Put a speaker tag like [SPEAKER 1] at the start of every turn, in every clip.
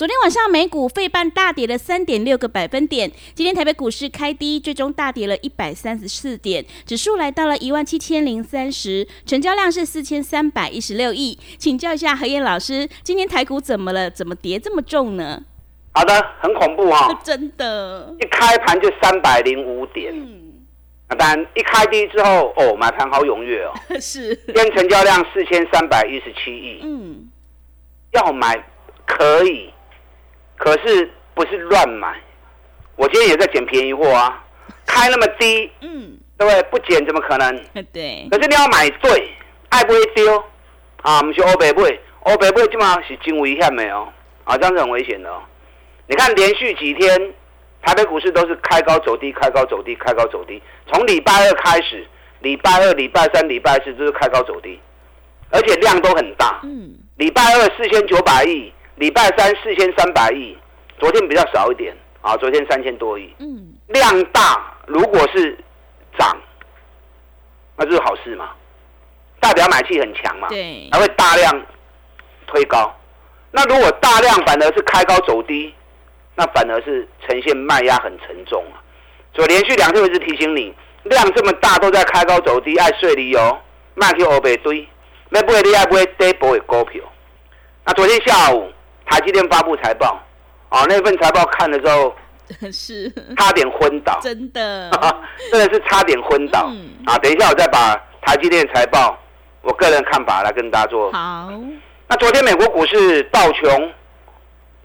[SPEAKER 1] 昨天晚上美股费半大跌了三点六个百分点，今天台北股市开低，最终大跌了一百三十四点，指数来到了一万七千零三十，成交量是四千三百一十六亿。请教一下何燕老师，今天台股怎么了？怎么跌这么重呢？
[SPEAKER 2] 好的，很恐怖哈，
[SPEAKER 1] 真的，
[SPEAKER 2] 一开盘就三百零五点，嗯，那当然一开低之后，哦，买盘好踊跃哦，
[SPEAKER 1] 是，
[SPEAKER 2] 今天成交量四千三百一十七亿，嗯，要买可以。可是不是乱买，我今天也在捡便宜货啊，开那么低，嗯，对不对？不捡怎么可能？
[SPEAKER 1] 对。
[SPEAKER 2] 可是你要买对，爱不会丢啊！不是欧北贝，欧北贝基本上是真危险的哦，啊，这样是很危险的哦。你看连续几天台北股市都是开高走低，开高走低，开高走低。从礼拜二开始，礼拜二、礼拜三、礼拜四都是开高走低，而且量都很大。嗯。礼拜二四千九百亿。礼拜三四千三百亿，昨天比较少一点啊，昨天三千多亿。嗯，量大，如果是涨，那就是好事嘛，代表买气很强嘛，
[SPEAKER 1] 对，
[SPEAKER 2] 还会大量推高。那如果大量反而是开高走低，那反而是呈现卖压很沉重啊。所以连续两天我一直提醒你，量这么大都在开高走低，爱睡理由，卖去欧北堆，那不会你爱不会跌波的股票。那昨天下午。台积电发布财报，啊，那份财报看的时候
[SPEAKER 1] 是
[SPEAKER 2] 差点昏倒，
[SPEAKER 1] 真的，
[SPEAKER 2] 真的是差点昏倒。啊，等一下我再把台积电财报，我个人看法来跟大家做。
[SPEAKER 1] 好，
[SPEAKER 2] 那昨天美国股市道琼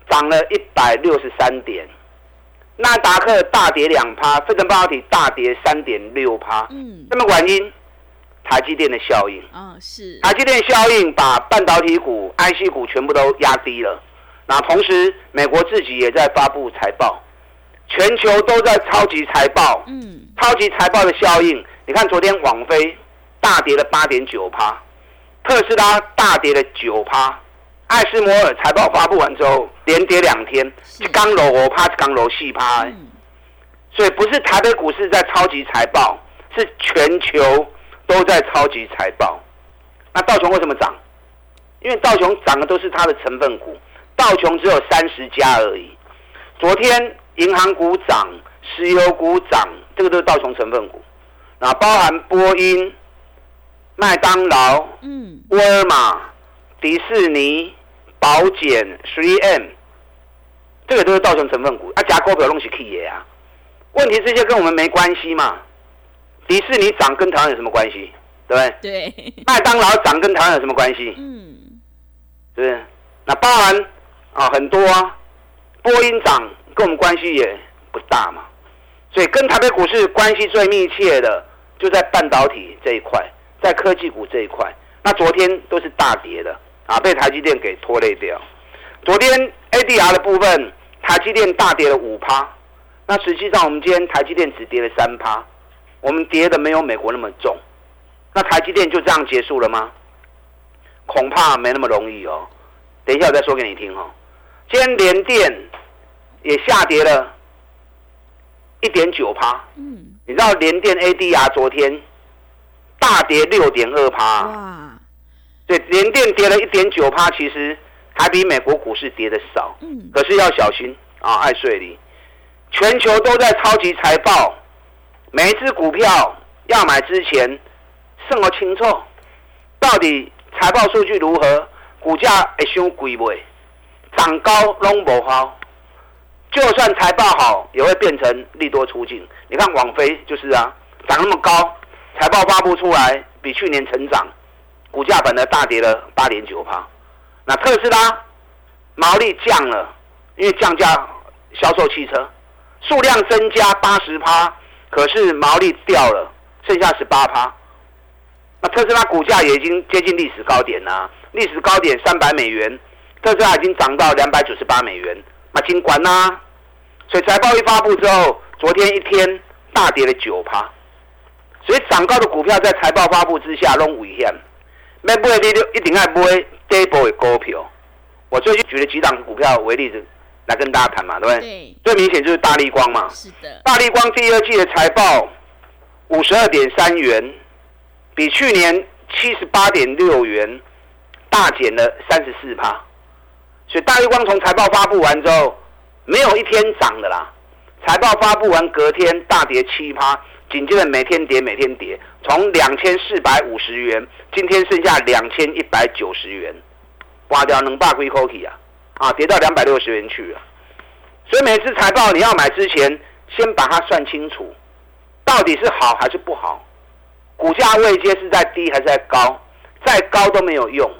[SPEAKER 2] 涨了一百六十三点，纳达克大跌两趴，费城半导体大跌三点六趴。嗯，那么原因？台积电的效应，
[SPEAKER 1] 嗯，是
[SPEAKER 2] 台积电效应把半导体股、IC 股全部都压低了。那同时，美国自己也在发布财报，全球都在超级财报。嗯，超级财报的效应，你看昨天网飞大跌了八点九趴，特斯拉大跌了九趴，艾斯摩尔财报发布完之后连跌两天，刚楼我趴，刚楼细趴。所以不是台北股市在超级财报，是全球。都在超级财报，那道琼为什么涨？因为道琼涨的都是它的成分股，道琼只有三十家而已。昨天银行股涨，石油股涨，这个都是道琼成分股。那包含波音、麦当劳、嗯、沃尔玛、迪士尼、保险、Three M，这个都是道琼成分股。啊，加股票弄起 K 爷啊？问题这些跟我们没关系嘛？迪士尼涨跟台湾有什么关系？对不对？
[SPEAKER 1] 对。
[SPEAKER 2] 麦当劳涨跟台湾有什么关系？嗯，是不是？那包含啊很多啊，波音涨跟我们关系也不大嘛。所以跟台北股市关系最密切的就在半导体这一块，在科技股这一块。那昨天都是大跌的啊，被台积电给拖累掉。昨天 ADR 的部分，台积电大跌了五趴。那实际上我们今天台积电只跌了三趴。我们跌的没有美国那么重，那台积电就这样结束了吗？恐怕没那么容易哦。等一下我再说给你听哦。今天联电也下跌了一点九趴。嗯。你知道联电 ADR 昨天大跌六点二趴。哇。对，联电跌了一点九趴，其实还比美国股市跌的少。嗯。可是要小心啊，爱睡里，全球都在超级财报。每一只股票要买之前，慎而清楚，到底财报数据如何，股价会伤贵不？涨高拢无好，就算财报好，也会变成利多出境。你看网飞就是啊，涨那么高，财报发布出来比去年成长，股价本来大跌了八点九趴。那特斯拉毛利降了，因为降价销售汽车数量增加八十趴。可是毛利掉了，剩下十八趴。那特斯拉股价也已经接近历史高点啦，历史高点三百美元，特斯拉已经涨到两百九十八美元，那尽管啦。所以财报一发布之后，昨天一天大跌了九趴。所以涨高的股票在财报发布之下拢危险。买不会你就一定要买底部的股票。我最近举了几档股票为例子来跟大家谈嘛，对不对？
[SPEAKER 1] 对，
[SPEAKER 2] 最明显就是大力光嘛。
[SPEAKER 1] 是的，
[SPEAKER 2] 大力光第二季的财报五十二点三元，比去年七十八点六元大减了三十四趴。所以大力光从财报发布完之后，没有一天涨的啦。财报发布完隔天大跌七趴，紧接着每天跌每天跌，从两千四百五十元，今天剩下两千一百九十元，刮掉能霸归口气啊，啊，跌到两百六十元去了。所以每次财报你要买之前，先把它算清楚，到底是好还是不好，股价位阶是在低还是在高，再高都没有用，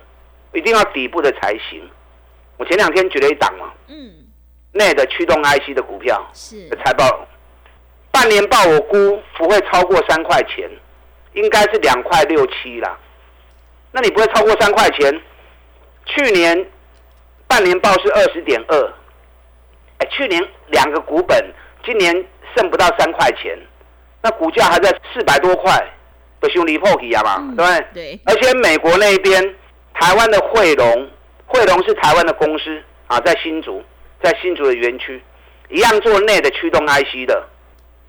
[SPEAKER 2] 一定要底部的才行。我前两天举了一档嘛，
[SPEAKER 1] 嗯，
[SPEAKER 2] 内的驱动 IC 的股票
[SPEAKER 1] 是
[SPEAKER 2] 的财报，半年报我估不会超过三块钱，应该是两块六七啦。那你不会超过三块钱？去年半年报是二十点二，哎，去年两个股本，今年剩不到三块钱，那股价还在四百多块，的兄弟破皮啊嘛，对不对？
[SPEAKER 1] 对，
[SPEAKER 2] 而且美国那边，台湾的汇龙，汇龙是台湾的公司啊，在新竹，在新竹的园区，一样做内的驱动 IC 的，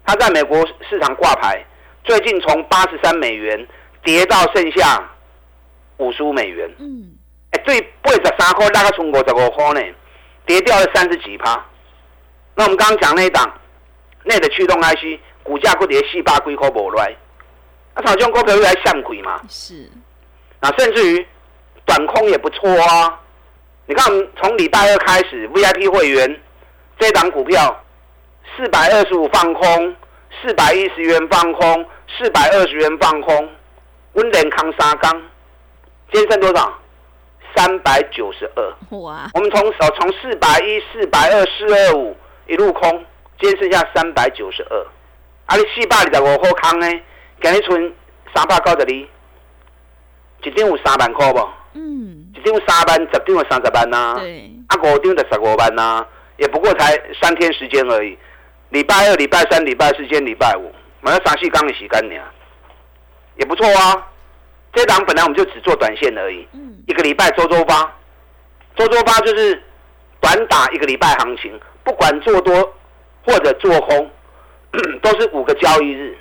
[SPEAKER 2] 它在美国市场挂牌，最近从八十三美元跌到剩下五十五美元，
[SPEAKER 1] 嗯，
[SPEAKER 2] 哎，对，八十三块大概从五十五块呢，跌掉了三十几趴。那我们刚刚讲那一档内的驱动 IC，股价不跌四百几块无来，那像这种股票又来向亏嘛？
[SPEAKER 1] 是，
[SPEAKER 2] 那甚至于短空也不错啊。你看，从礼拜二开始，VIP 会员这档股票四百二十五放空，四百一十元放空，四百二十元放空，温连康沙钢，今天剩多少？三百九十二。
[SPEAKER 1] 哇，
[SPEAKER 2] 我们从呃从四百一、四百二、四二五一路空，今天剩下三百九十二。啊，你四百二十五块空呢，今日存三百九十二，一张有三万块不？
[SPEAKER 1] 嗯，
[SPEAKER 2] 一张有三班，十张有三十万呐、
[SPEAKER 1] 对，
[SPEAKER 2] 啊，五张的十五班呐、也不过才三天时间而已。礼拜二、礼拜三、礼拜四、今天礼拜五，买了三四缸的洗干净，也不错啊。这档本来我们就只做短线而已，
[SPEAKER 1] 嗯，
[SPEAKER 2] 一个礼拜周周发，周周发就是短打一个礼拜行情，不管做多或者做空，都是五个交易日。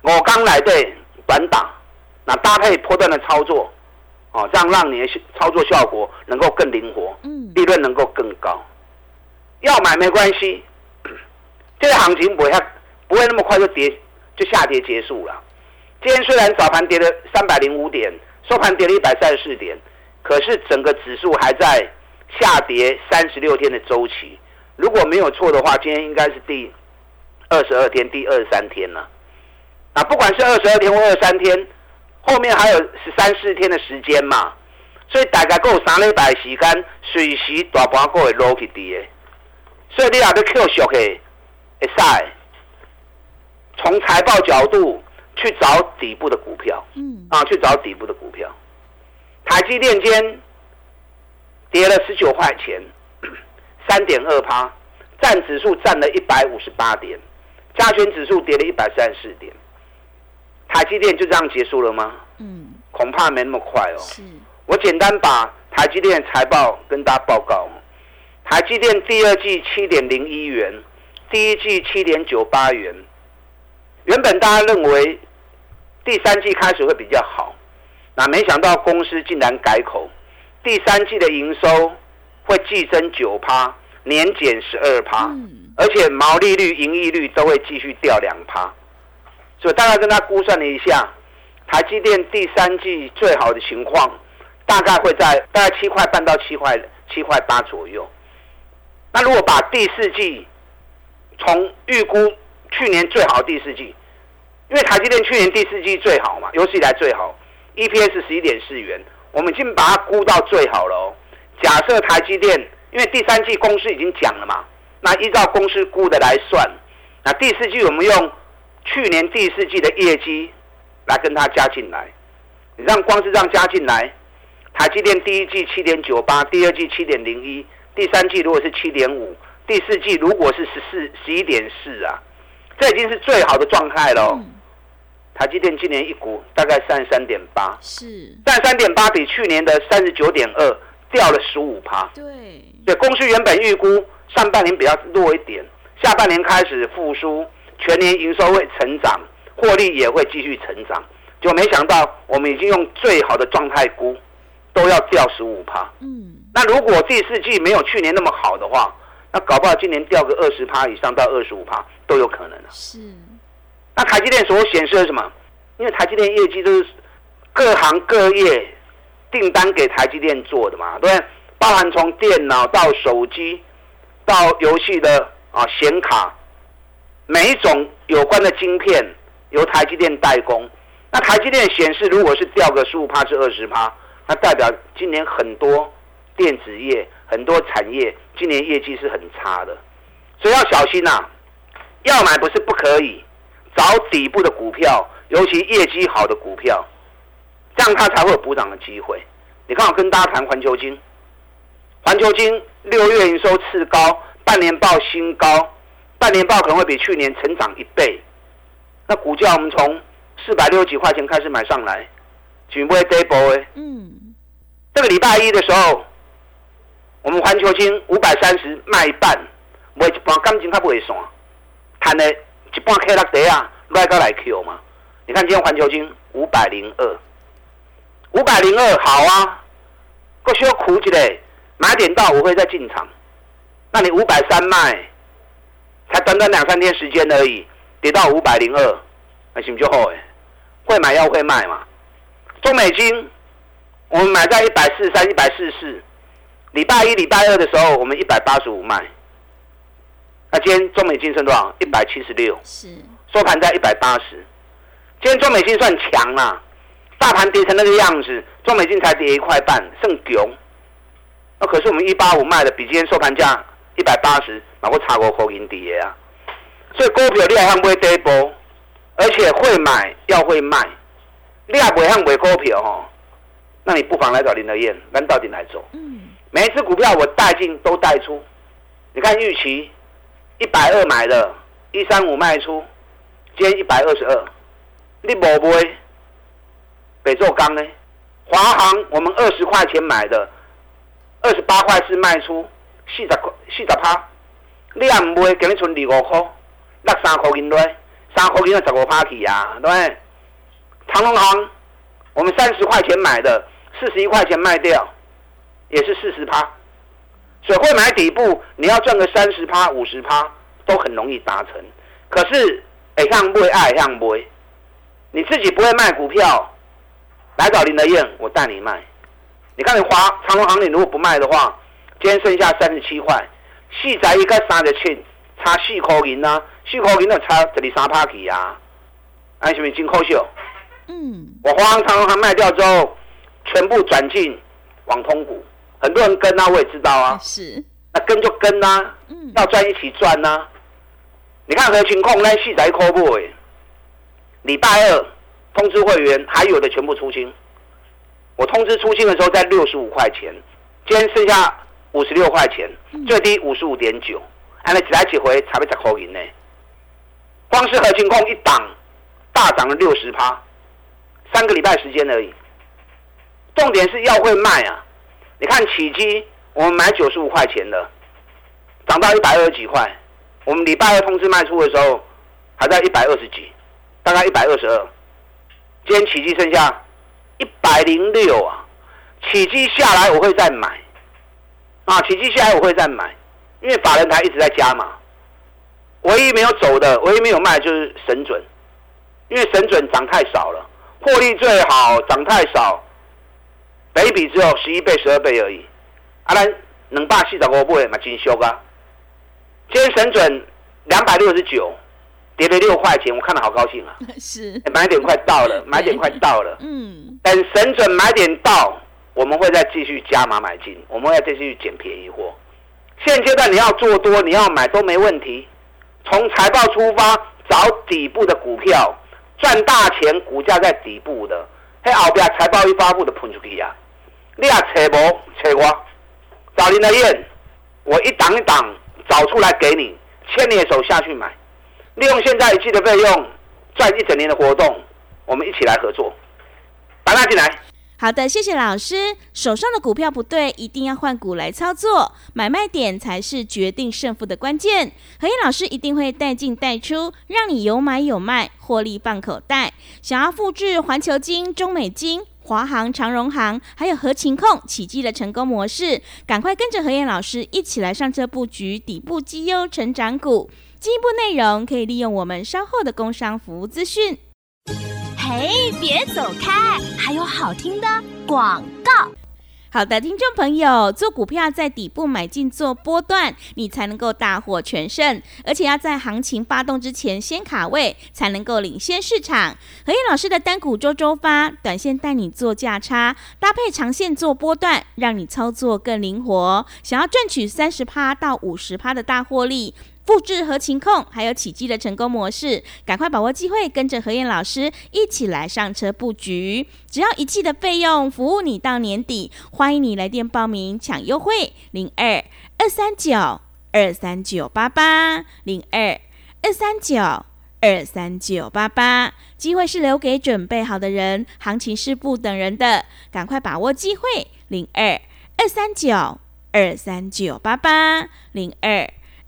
[SPEAKER 2] 我刚来对短打，那搭配波段的操作，哦，这样让你的操作效果能够更灵活，
[SPEAKER 1] 嗯，
[SPEAKER 2] 利润能够更高。要买没关系，这个行情不会不会那么快就跌就下跌结束了。今天虽然早盘跌了三百零五点，收盘跌了一百三十四点，可是整个指数还在下跌三十六天的周期。如果没有错的话，今天应该是第二十二天、第二十三天了。啊不管是二十二天或二十三天，后面还有十三四天的时间嘛，所以大概够三礼拜的时间，随时大盘股会落去跌的。所以你若要 Q 熟的，会使从财报角度去找底部的股票。
[SPEAKER 1] 嗯，
[SPEAKER 2] 啊，去找底部的股票。台积电间跌了十九块钱，三点二趴，占指数占了一百五十八点，加权指数跌了一百三十四点。台积电就这样结束了吗？
[SPEAKER 1] 嗯，
[SPEAKER 2] 恐怕没那么快哦。
[SPEAKER 1] 是，
[SPEAKER 2] 我简单把台积电的财报跟大家报告。台积电第二季七点零一元，第一季七点九八元。原本大家认为第三季开始会比较好，那没想到公司竟然改口，第三季的营收会季增九趴，年减十二趴，
[SPEAKER 1] 嗯，
[SPEAKER 2] 而且毛利率、盈利率都会继续掉两趴。我大概跟他估算了一下，台积电第三季最好的情况，大概会在大概七块半到七块七块八左右。那如果把第四季从预估去年最好第四季，因为台积电去年第四季最好嘛，有史以来最好，EPS 十一点四元，我们已经把它估到最好了哦。假设台积电，因为第三季公司已经讲了嘛，那依照公司估的来算，那第四季我们用去年第四季的业绩来跟它加进来，你让光是让加进来，台积电第一季七点九八，第二季七点零一，第三季如果是七点五，第四季如果是十四十一点四啊，这已经是最好的状态了。台积电今年一股大概三十三点八，
[SPEAKER 1] 是。
[SPEAKER 2] 三十三点八比去年的三十九点二掉了十五趴。
[SPEAKER 1] 对，
[SPEAKER 2] 对，公司原本预估上半年比较弱一点，下半年开始复苏，全年营收会成长，获利也会继续成长。就没想到我们已经用最好的状态估，都要掉十五趴。
[SPEAKER 1] 嗯，
[SPEAKER 2] 那如果第四季没有去年那么好的话，那搞不好今年掉个二十趴以上到二十五趴都有可能啊。
[SPEAKER 1] 是，
[SPEAKER 2] 那台积电所显示的什么？因为台积电业绩都是各行各业订单给台积电做的嘛，对不对？包含从电脑到手机，到游戏的啊显卡，每一种有关的晶片由台积电代工。那台积电显示，如果是掉个十五趴至二十趴，那代表今年很多电子业、很多产业今年业绩是很差的，所以要小心呐、要买不是不可以，找底部的股票，尤其业绩好的股票，这样它才会有补涨的机会。你看，我跟大家谈环球金，环球金六月营收次高，半年报新高，半年报可能会比去年成长一倍。那股价我们从四百六十几块钱开始买上来，准备 d a b l e
[SPEAKER 1] 嗯，
[SPEAKER 2] 这个礼拜一的时候，我们环球金五百三十卖一半，卖一半感情它不会算，赚了一半 K 六底啊，来个来 Q 嘛。你看今天环球金五百零二，五百零二好啊，够需要苦一嘞，买点到我会再进场。那你五百三卖，才短短两三天时间而已，跌到五百零二，那行不就好哎？会买要会卖嘛。中美金我们买在一百四十三、一百四十四，礼拜一、礼拜二的时候，我们一百八十五卖。那今天中美金剩多少？一百七十六，
[SPEAKER 1] 是，
[SPEAKER 2] 收盘在一百八十。今天中美金算强啦、大盘跌成那个样子，中美金才跌一块半，剩囧。那可是我们一八五卖的，比今天收盘价一百八十，哪个差过口银跌啊？所以股票你还会跌波，而且会买要会卖，你也不会买股票哦。那你不妨来找林德燕，咱到底来做。
[SPEAKER 1] 嗯，
[SPEAKER 2] 每一只股票我带进都带出。你看玉期一百二买的，一三五卖出，今天一百二十二，你无买？北做钢呢？华航我们二十块钱买的，二十八块四卖出，四十块四十趴，你也唔买，今日剩二五块，落三块银来，三块银就十五趴去啊，对不对？长隆行我们三十块钱买的，四十一块钱卖掉，也是四十趴。所以会买底部，你要赚个三十趴、五十趴都很容易达成。可是，哎，像不会爱像不会，你自己不会卖股票，来找林德燕，我带你卖。你看你华长隆行，你如果不卖的话，今天剩下三十七块，四仔一个三十七，差四块银啊，四块银就差十二三趴去啊，安是不是真可惜？
[SPEAKER 1] 嗯，
[SPEAKER 2] 我华航、长荣航卖掉之后，全部转进网通股，很多人跟啊，我也知道啊，
[SPEAKER 1] 是，
[SPEAKER 2] 那跟就跟啊，
[SPEAKER 1] 嗯，
[SPEAKER 2] 要赚一起赚呐、你看何情况，那细仔扣不哎，礼拜二通知会员，还有的全部出清。我通知出清的时候在六十五块钱，今天剩下五十六块钱，最低五十五点九，按了几来几回才被十块银呢。光是核情控一档大涨了六十趴，三个礼拜时间而已。重点是要会卖啊！你看起基，我们买九十五块钱的，涨到一百二十几块。我们礼拜二通知卖出的时候，还在一百二十几，大概一百二十二。今天起基剩下一百零六啊，起基下来我会再买，啊，奇迹下来我会再买，因为法人台一直在加嘛。唯一没有走的，唯一没有卖就是神准，因为神准涨太少了，获利最好，涨太少，每一笔只有十一倍、十二倍而已。啊，咱两百四十五倍嘛，真俗啊！今天神准两百六十九，跌了六块钱，我看了好高兴啊！
[SPEAKER 1] 是，
[SPEAKER 2] 欸买点快到了，买点快到了。
[SPEAKER 1] 嗯，
[SPEAKER 2] 等神准买点到，我们会再继续加码买进，我们会再继续捡便宜货。现阶段你要做多，你要买都没问题，从财报出发找底部的股票赚大钱，股价在底部的，嘿后边财报一发布的喷出去啊！你也扯无扯我，找林德燕，我一档一档找出来给你，牵你的手下去买，利用现在一季的费用赚一整年的活动，我们一起来合作，把他进来。
[SPEAKER 1] 好的，谢谢老师。手上的股票不对，一定要换股来操作，买卖点才是决定胜负的关键。何燕老师一定会带进带出，让你有买有卖，获利放口袋。想要复制环球金、中美金、华航、长荣航，还有合情控、奇迹的成功模式，赶快跟着何燕老师一起来上车布局底部绩优成长股。进一步内容可以利用我们稍后的工商服务资讯。
[SPEAKER 3] 嘿，别走开！还有好听的广告。
[SPEAKER 1] 好的，听众朋友，做股票在底部买进做波段，你才能够大获全胜，而且要在行情发动之前先卡位，才能够领先市场。何燕老师的单股周周发，短线带你做价差，搭配长线做波段，让你操作更灵活。想要赚取三十趴到五十趴的大获利。复制和情控还有起迹的成功模式，赶快把握机会，跟着何燕老师一起来上车布局。只要一季的费用，服务你到年底。欢迎你来电报名抢优惠，零二二三九二三九八八零二二三九二三九八八。机会是留给准备好的人，行情是不等人的，赶快把握机会，零二二三九二三九八八零二。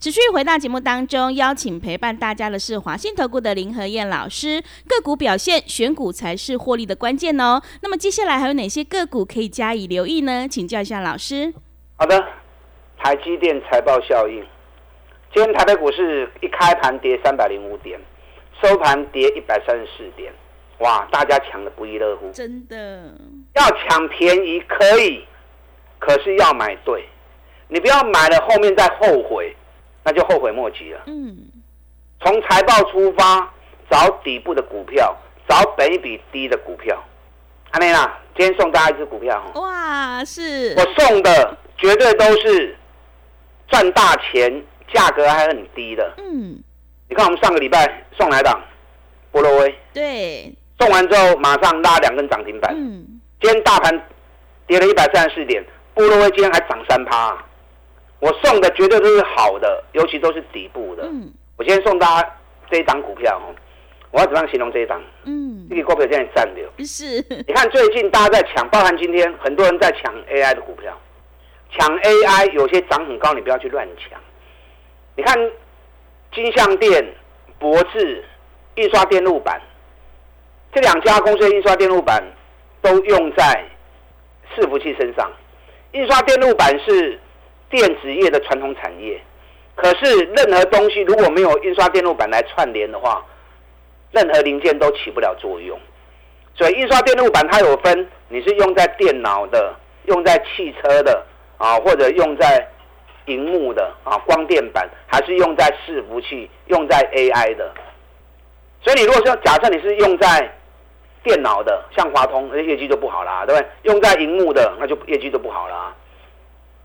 [SPEAKER 1] 持续回到节目当中，邀请陪伴大家的是华信投顾的林和燕老师。个股表现，选股才是获利的关键哦。那么接下来还有哪些个股可以加以留意呢？请教一下老师。
[SPEAKER 2] 好的，台积电财报效应。今天台北股市一开盘跌三百零五点，收盘跌一百三十四点。哇，大家抢的不亦乐乎。
[SPEAKER 1] 真的，
[SPEAKER 2] 要抢便宜可以，可是要买对。你不要买了后面再后悔。那就后悔莫及了。嗯，从财报出发，找底部的股票，找本比低的股票。阿内娜，今天送大家一只股票
[SPEAKER 1] 哈。哇，是
[SPEAKER 2] 我送的，绝对都是赚大钱，价格还很低的。嗯，你看我们上个礼拜送来档波罗威，
[SPEAKER 1] 对，
[SPEAKER 2] 送完之后马上拉两根涨停板。嗯，今天大盘跌了一百三十四点，波罗威今天还涨三趴。我送的绝对都是好的，尤其都是底部的。嗯，我今天送大家这一档股票哦，我要怎么样形容这一档？嗯，这个股票现在占流。
[SPEAKER 1] 是，
[SPEAKER 2] 你看最近大家在抢，包含今天很多人在抢 AI 的股票，抢 AI 有些涨很高，你不要去乱抢。你看金相店、博智、印刷电路板这两家公司的印刷电路板都用在伺服器身上，印刷电路板是。电子业的传统产业，可是任何东西如果没有印刷电路板来串联的话，任何零件都起不了作用。所以印刷电路板它有分，你是用在电脑的，用在汽车的啊，或者用在荧幕的啊，光电板，还是用在伺服器、用在 AI 的。所以你如果说假设你是用在电脑的，像华通，那业绩就不好啦，对不对？用在荧幕的，那就业绩就不好啦。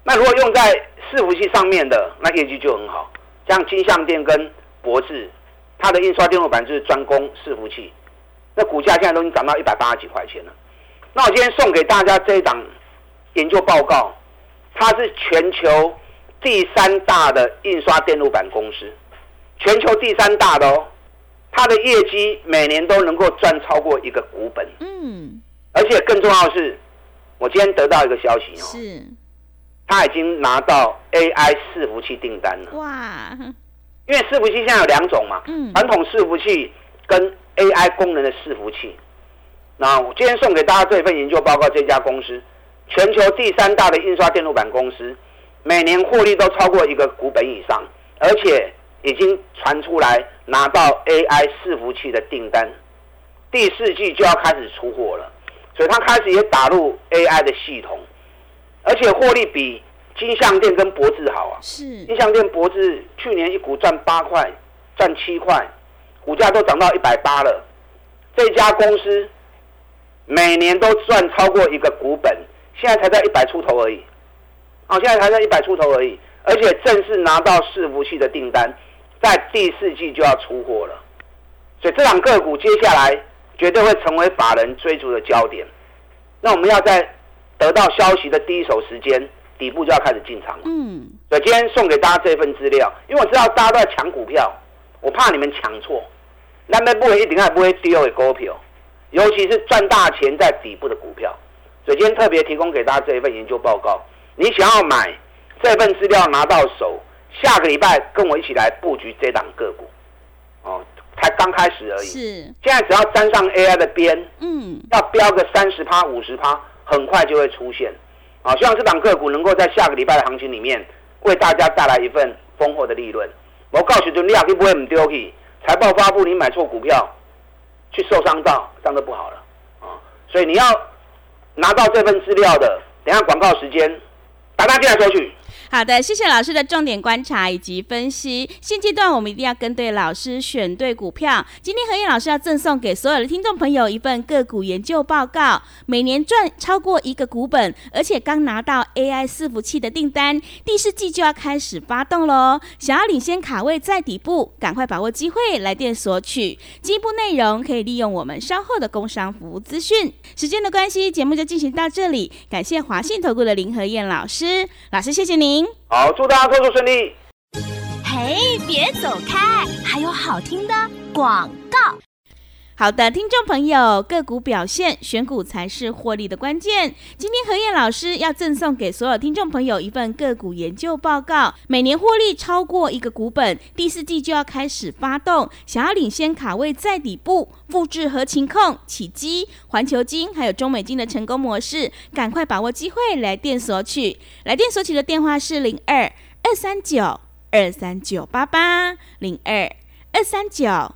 [SPEAKER 2] 那如果用在伺服器上面的，那业绩就很好。像金相电跟博智，它的印刷电路板就是专攻伺服器，那股价现在都已经涨到一百八十几块钱了。那我今天送给大家这一档研究报告，它是全球第三大的印刷电路板公司，全球第三大的哦，它的业绩每年都能够赚超过一个股本。嗯，而且更重要的是，我今天得到一个消息哦。
[SPEAKER 1] 是。
[SPEAKER 2] 他已经拿到 AI 伺服器订单了。哇！因为伺服器现在有两种嘛，传统伺服器跟 AI 功能的伺服器。那我今天送给大家这份研究报告，这家公司全球第三大的印刷电路板公司，每年获利都超过一个股本以上，而且已经传出来拿到 AI 伺服器的订单，第四季就要开始出货了，所以他开始也打入 AI 的系统。而且获利比金相店跟博智好啊。
[SPEAKER 1] 是
[SPEAKER 2] 金相店、博智去年一股赚八块，赚七块，股价都涨到一百八了。这家公司每年都赚超过一个股本，现在才在一百出头而已。啊，现在才在一百出头而已，而且正式拿到伺服器的订单，在第四季就要出货了。所以这两个股接下来绝对会成为法人追逐的焦点。那我们要在得到消息的第一手时间，底部就要开始进场了。
[SPEAKER 1] 嗯，
[SPEAKER 2] 所以今天送给大家这份资料，因为我知道大家都在抢股票，我怕你们抢错。那边不会一定还不会丢的股票，尤其是赚大钱在底部的股票。所以今天特别提供给大家这一份研究报告。你想要买这份资料拿到手，下个礼拜跟我一起来布局这档个股。哦，才刚开始而已。
[SPEAKER 1] 是，
[SPEAKER 2] 现在只要沾上 AI 的边，
[SPEAKER 1] 嗯，
[SPEAKER 2] 要标个三十趴、五十趴，很快就会出现。啊，希望这档个股能够在下个礼拜的行情里面，为大家带来一份丰厚的利润。我告诉你，你也，不会唔丢去，财报发布你买错股票，去受伤到，这样就不好了。啊，所以你要拿到这份资料的，等下广告时间，打电话进来收取。
[SPEAKER 1] 好的，谢谢老师的重点观察以及分析。现阶段我们一定要跟对老师，选对股票。今天何燕老师要赠送给所有的听众朋友一份个股研究报告，每年赚超过一个股本，而且刚拿到 AI 伺服器的订单，第四季就要开始发动喽。想要领先卡位在底部，赶快把握机会，来电索取。进一步内容可以利用我们稍后的工商服务资讯。时间的关系，节目就进行到这里。感谢华信投顾的林何燕老师，老师谢谢您。
[SPEAKER 2] 好，祝大家工作顺利。
[SPEAKER 3] 嘿，别走开，还有好听的广告。
[SPEAKER 1] 好的，听众朋友，个股表现选股才是获利的关键。今天何燕老师要赠送给所有听众朋友一份个股研究报告，每年获利超过一个股本，第四季就要开始发动。想要领先卡位在底部，复制合情控、起基、环球金还有中美金的成功模式，赶快把握机会来电索取。来电索取的电话是零二二三九二三九八八零二二三九。